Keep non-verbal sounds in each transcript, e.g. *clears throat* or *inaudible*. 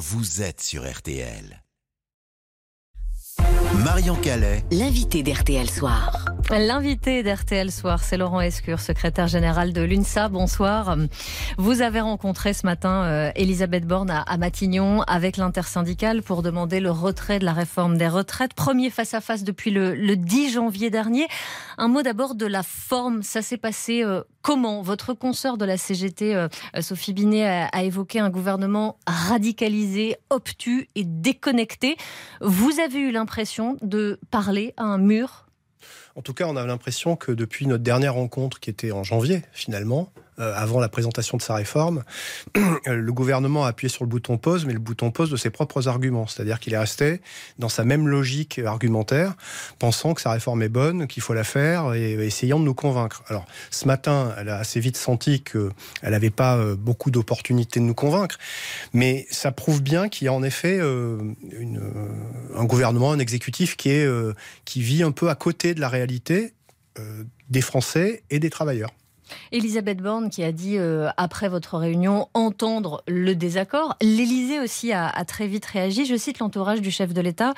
vous êtes sur RTL. Marion Calais, L'invité d'RTL Soir. L'invité d'RTL Soir, c'est Laurent Escure, secrétaire général de l'UNSA. Bonsoir. Vous avez rencontré ce matin euh, Elisabeth Borne à, à Matignon avec l'intersyndicale pour demander le retrait de la réforme des retraites. Premier face-à-face depuis le, le 10 janvier dernier. Un mot d'abord de la forme. Ça s'est passé euh, comment Votre consoeur de la CGT, euh, Sophie Binet, a évoqué un gouvernement radicalisé, obtus et déconnecté? Vous avez eu l'impression de parler à un mur? En tout cas, on a l'impression que depuis notre dernière rencontre, qui était en janvier, finalement, euh, avant la présentation de sa réforme, *clears throat* le gouvernement a appuyé sur le bouton pause, mais le bouton pause de ses propres arguments. C'est-à-dire qu'il est resté dans sa même logique argumentaire, pensant que sa réforme est bonne, qu'il faut la faire, et essayant de nous convaincre. Alors, ce matin, elle a assez vite senti qu'elle n'avait pas euh, beaucoup d'opportunités de nous convaincre, mais ça prouve bien qu'il y a en effet euh, un gouvernement, un exécutif qui, est, qui vit un peu à côté de la réalité euh, des Français et des travailleurs. Elisabeth Borne qui a dit euh, après votre réunion entendre le désaccord. L'Élysée aussi a, a, très vite réagi. Je cite l'entourage du chef de l'État.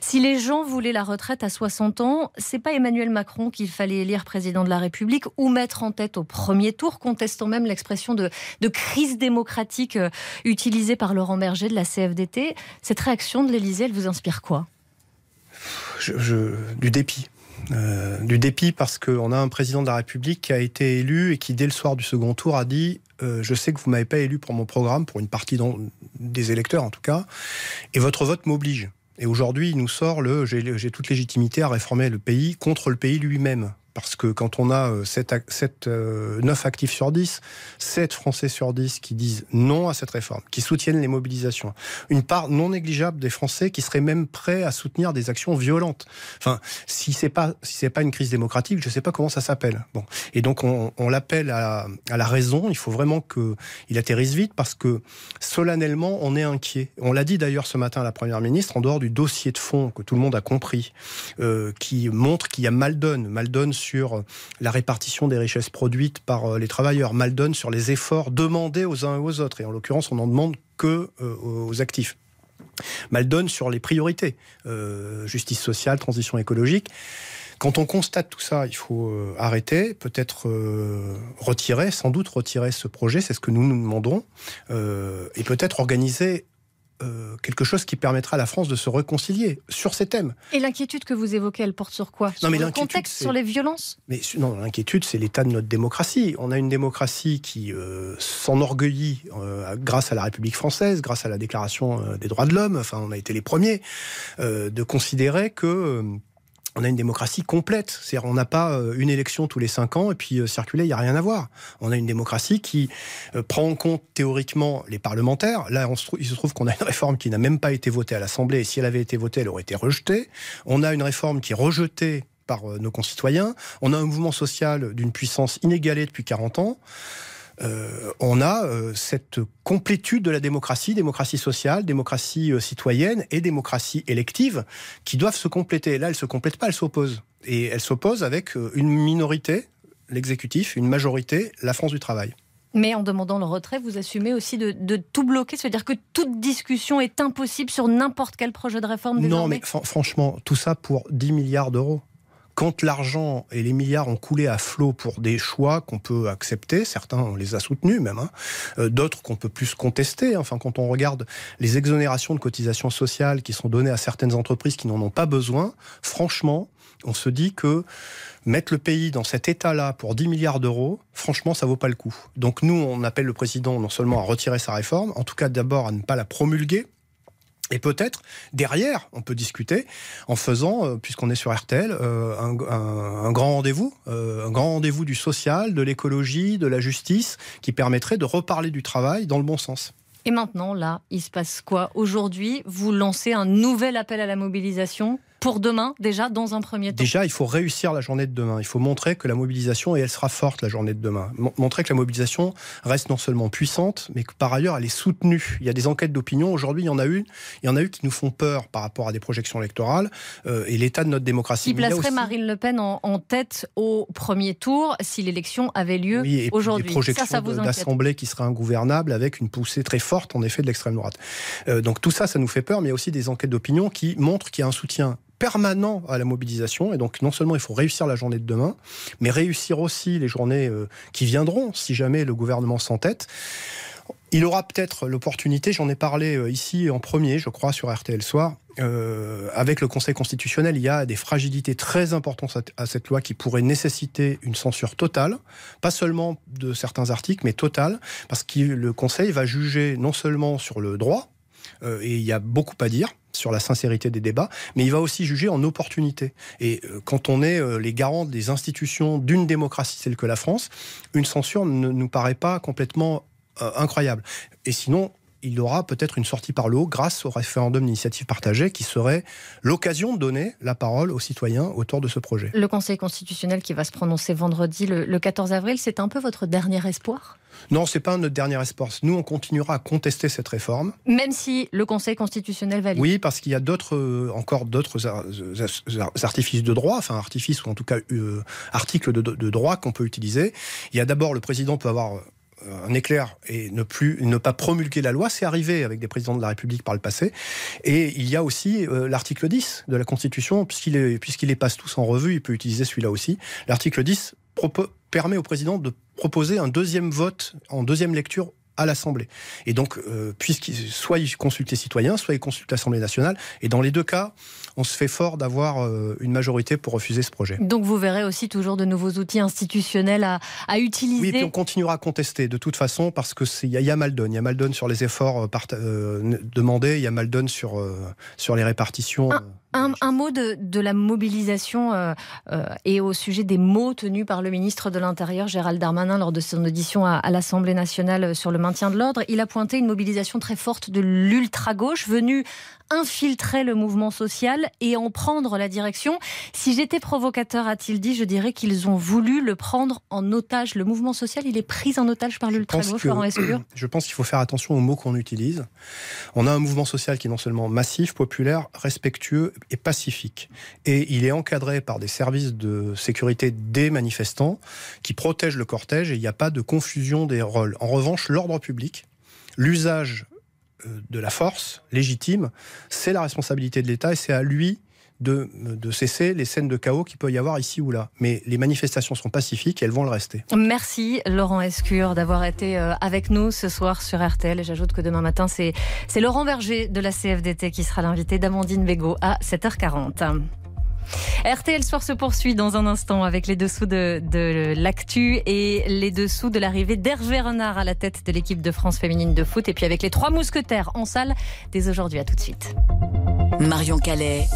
Si les gens voulaient la retraite à 60 ans, c'est pas Emmanuel Macron qu'il fallait élire président de la République ou mettre en tête au premier tour, contestant même l'expression de, de, crise démocratique euh, utilisée par Laurent Berger de la CFDT. Cette réaction de l'Élysée, elle vous inspire quoi? Je, je, Du dépit. Euh, du dépit parce qu'on a un président de la République qui a été élu et qui, dès le soir du second tour, a dit euh, Je sais que vous m'avez pas élu pour mon programme, pour une partie des électeurs en tout cas, et votre vote m'oblige. Et aujourd'hui, il nous sort le j'ai toute légitimité à réformer le pays contre le pays lui-même. Parce que quand on a 7, 7, 9 actifs sur 10, 7 Français sur 10 qui disent non à cette réforme, qui soutiennent les mobilisations, une part non négligeable des Français qui seraient même prêts à soutenir des actions violentes. Enfin, si c'est pas si c'est pas une crise démocratique, je sais pas comment ça s'appelle. Bon, et donc on, on l'appelle à, à, la raison. Il faut vraiment que il atterrisse vite parce que solennellement on est inquiet. On l'a dit d'ailleurs ce matin à la première ministre en dehors du dossier de fond que tout le monde a compris, euh, qui montre qu'il y a mal donne, mal donne la répartition des richesses produites par les travailleurs, mal donne sur les efforts demandés aux uns et aux autres. Et en l'occurrence, on n'en demande que aux actifs. Mal donne sur les priorités, euh, justice sociale, transition écologique. Quand on constate tout ça, il faut euh, arrêter, peut-être euh, retirer, sans doute retirer ce projet, c'est ce que nous nous demandons, euh, et peut-être organiser euh, quelque chose qui permettra à la France de se réconcilier sur ces thèmes. Et l'inquiétude que vous évoquez, elle porte sur quoi? Sur non, mais le contexte, sur les violences? Mais non, l'inquiétude, c'est l'état de notre démocratie. On a une démocratie qui euh, s'enorgueillit euh, grâce à la République française, grâce à la Déclaration des droits de l'homme. Enfin, on a été les premiers de considérer que on a une démocratie complète. C'est-à-dire, on n'a pas une élection tous les cinq ans et puis euh, circuler, il n'y a rien à voir. On a une démocratie qui euh, prend en compte théoriquement les parlementaires. Là, on se il se trouve qu'on a une réforme qui n'a même pas été votée à l'Assemblée et si elle avait été votée, elle aurait été rejetée. On a une réforme qui est rejetée par euh, nos concitoyens. On a un mouvement social d'une puissance inégalée depuis 40 ans. Euh, on a euh, cette complétude de la démocratie, démocratie sociale, démocratie euh, citoyenne et démocratie élective qui doivent se compléter. Là, elles se complètent pas, elles s'opposent. Et elles s'opposent avec une minorité, l'exécutif, une majorité, la France du travail. Mais en demandant le retrait, vous assumez aussi de, de tout bloquer, c'est-à-dire que toute discussion est impossible sur n'importe quel projet de réforme désormais Non, mais franchement, tout ça pour 10 milliards d'euros quand l'argent et les milliards ont coulé à flot pour des choix qu'on peut accepter, certains on les a soutenus même, hein, euh, d'autres qu'on peut plus contester. Enfin, quand on regarde les exonérations de cotisations sociales qui sont données à certaines entreprises qui n'en ont pas besoin, franchement, on se dit que mettre le pays dans cet état-là pour 10 milliards d'euros, franchement, ça vaut pas le coup. Donc nous, on appelle le président non seulement à retirer sa réforme, en tout cas d'abord à ne pas la promulguer, et peut-être, derrière, on peut discuter en faisant, euh, puisqu'on est sur RTL, euh, un, grand rendez-vous, euh, un grand rendez-vous du social, de l'écologie, de la justice, qui permettrait de reparler du travail dans le bon sens. Et maintenant, là, il se passe quoi Aujourd'hui, vous lancez un nouvel appel à la mobilisation? Pour demain, déjà, dans un premier temps Déjà, il faut réussir la journée de demain. Il faut montrer que la mobilisation, et elle sera forte la journée de demain, montrer que la mobilisation reste non seulement puissante, mais que par ailleurs, elle est soutenue. Il y a des enquêtes d'opinion. Aujourd'hui, il y en a eu, il y en a eu qui nous font peur par rapport à des projections électorales euh, et l'état de notre démocratie. Qui placerait Marine Le Pen en, tête au premier tour si l'élection avait lieu oui, aujourd'hui. Des projections d'assemblée qui seraient ingouvernables avec une poussée très forte, en effet, de l'extrême droite. Euh, donc tout ça, ça nous fait peur, mais il y a aussi des enquêtes d'opinion qui montrent qu'il y a un soutien permanent à la mobilisation. Et donc, non seulement il faut réussir la journée de demain, mais réussir aussi les journées euh, qui viendront, si jamais le gouvernement s'entête. Il aura peut-être l'opportunité, j'en ai parlé euh, ici en premier, je crois, sur RTL Soir, euh, avec le Conseil constitutionnel, il y a des fragilités très importantes à cette loi qui pourraient nécessiter une censure totale, pas seulement de certains articles, mais totale, parce que le Conseil va juger non seulement sur le droit, et il y a beaucoup à dire sur la sincérité des débats, mais il va aussi juger en opportunité. Et euh, quand on est euh, les garants des institutions d'une démocratie telle que la France, une censure ne nous paraît pas complètement incroyable. Et sinon, il aura peut-être une sortie par le haut grâce au référendum d'initiative partagée qui serait l'occasion de donner la parole aux citoyens autour de ce projet. Le Conseil constitutionnel qui va se prononcer vendredi le, 14 avril, c'est un peu votre dernier espoir? Non, c'est pas notre dernier espoir. Nous, on continuera à contester cette réforme. Même si le Conseil constitutionnel valide. Oui, parce qu'il y a d'autres, euh, encore d'autres artifices de droit, enfin artifices ou en tout cas euh, articles de, de droit qu'on peut utiliser. Il y a d'abord le président peut avoir un éclair et ne plus ne pas promulguer la loi, c'est arrivé avec des présidents de la République par le passé. Et il y a aussi euh, l'article 10 de la Constitution, puisqu'il puisqu'il les passe tous en revue, il peut utiliser celui-là aussi. L'article 10 permet au président de proposer un deuxième vote en deuxième lecture à l'Assemblée. Et donc, euh, puisqu'il soit il consulte les citoyens, soit il consulte l'Assemblée nationale. Et dans les deux cas, on se fait fort d'avoir euh, une majorité pour refuser ce projet. Donc vous verrez aussi toujours de nouveaux outils institutionnels à, à utiliser. Oui, et puis on continuera à contester de toute façon parce que il y, a mal donne. Il y a mal donne sur les efforts euh, demandés. Il y a mal donne sur sur les répartitions. Un, mot de, la mobilisation euh, euh, et au sujet des mots tenus par le ministre de l'Intérieur, Gérald Darmanin, lors de son audition à, à l'Assemblée nationale sur le maintien de l'ordre. Il a pointé une mobilisation très forte de l'ultra-gauche venue infiltrer le mouvement social et en prendre la direction. Si j'étais provocateur, a-t-il dit, je dirais qu'ils ont voulu le prendre en otage. Le mouvement social, il est pris en otage par l'ultra-gauche, Laurent *clears throat* Je pense qu'il faut faire attention aux mots qu'on utilise. On a un mouvement social qui est non seulement massif, populaire, respectueux et pacifique. Et il est encadré par des services de sécurité des manifestants qui protègent le cortège et il n'y a pas de confusion des rôles. En revanche, l'ordre public, l'usage euh, de la force légitime, c'est la responsabilité de l'État et c'est à lui de, de, cesser les scènes de chaos qu'il peut y avoir ici ou là. Mais les manifestations sont pacifiques et elles vont le rester. Merci Laurent Escure d'avoir été euh, avec nous ce soir sur RTL. J'ajoute que demain matin, c'est Laurent Berger de la CFDT qui sera l'invité d'Amandine Bégaud à 7h40. RTL Soir se poursuit dans un instant avec les dessous de, de l'actu et les dessous de l'arrivée d'Hervé Renard à la tête de l'équipe de France féminine de foot et puis avec les trois mousquetaires en salle dès aujourd'hui. À tout de suite. Marion Calais.